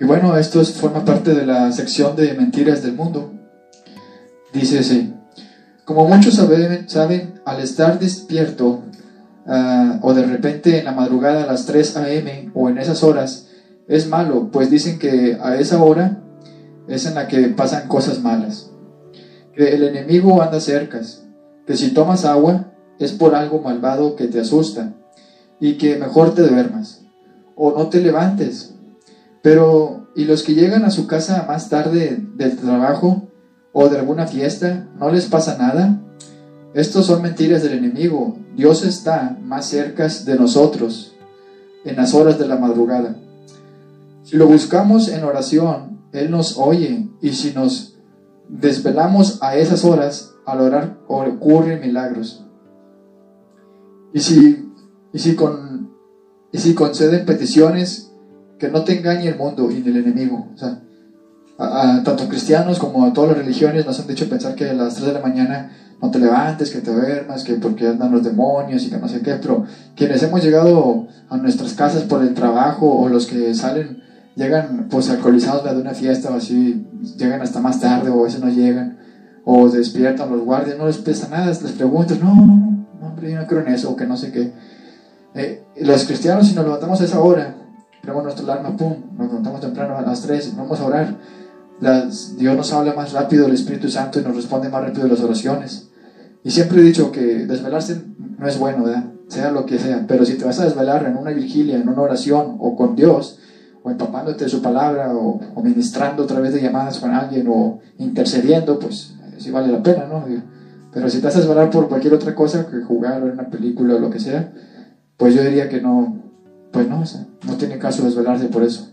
bueno, esto es, forma parte de la sección de mentiras del mundo. Dice así, como muchos saben, saben al estar despierto ah, o de repente en la madrugada a las 3 a.m. o en esas horas, es malo, pues dicen que a esa hora es en la que pasan cosas malas. Que el enemigo anda cerca, que si tomas agua es por algo malvado que te asusta y que mejor te duermas o no te levantes. Pero, ¿y los que llegan a su casa más tarde del trabajo o de alguna fiesta, no les pasa nada? Estos son mentiras del enemigo. Dios está más cerca de nosotros en las horas de la madrugada. Si lo buscamos en oración, Él nos oye y si nos desvelamos a esas horas, al orar ocurren milagros. Y si, y si, con, y si conceden peticiones, que no te engañe el mundo y el enemigo. O sea, tanto cristianos como a todas las religiones nos han dicho pensar que a las 3 de la mañana no te levantes, que te duermas, que porque andan los demonios y que no sé qué, pero quienes hemos llegado a nuestras casas por el trabajo o los que salen, llegan pues alcoholizados de una fiesta o así, llegan hasta más tarde o a veces no llegan, o despiertan los guardias, no les pesa nada, les preguntas, no, no, no, hombre, yo no creo en eso, o que no sé qué. Eh, los cristianos, si nos levantamos a esa hora, ponemos nuestra alarma, pum, nos levantamos temprano a las 3, vamos a orar. Dios nos habla más rápido, el Espíritu Santo, y nos responde más rápido las oraciones. Y siempre he dicho que desvelarse no es bueno, ¿verdad? sea lo que sea, pero si te vas a desvelar en una vigilia, en una oración o con Dios, o empapándote de su palabra, o, ministrando a través de llamadas con alguien, o intercediendo, pues sí vale la pena, ¿no? Pero si te vas a desvelar por cualquier otra cosa, que jugar o una película o lo que sea, pues yo diría que no, pues no, no tiene caso desvelarse por eso.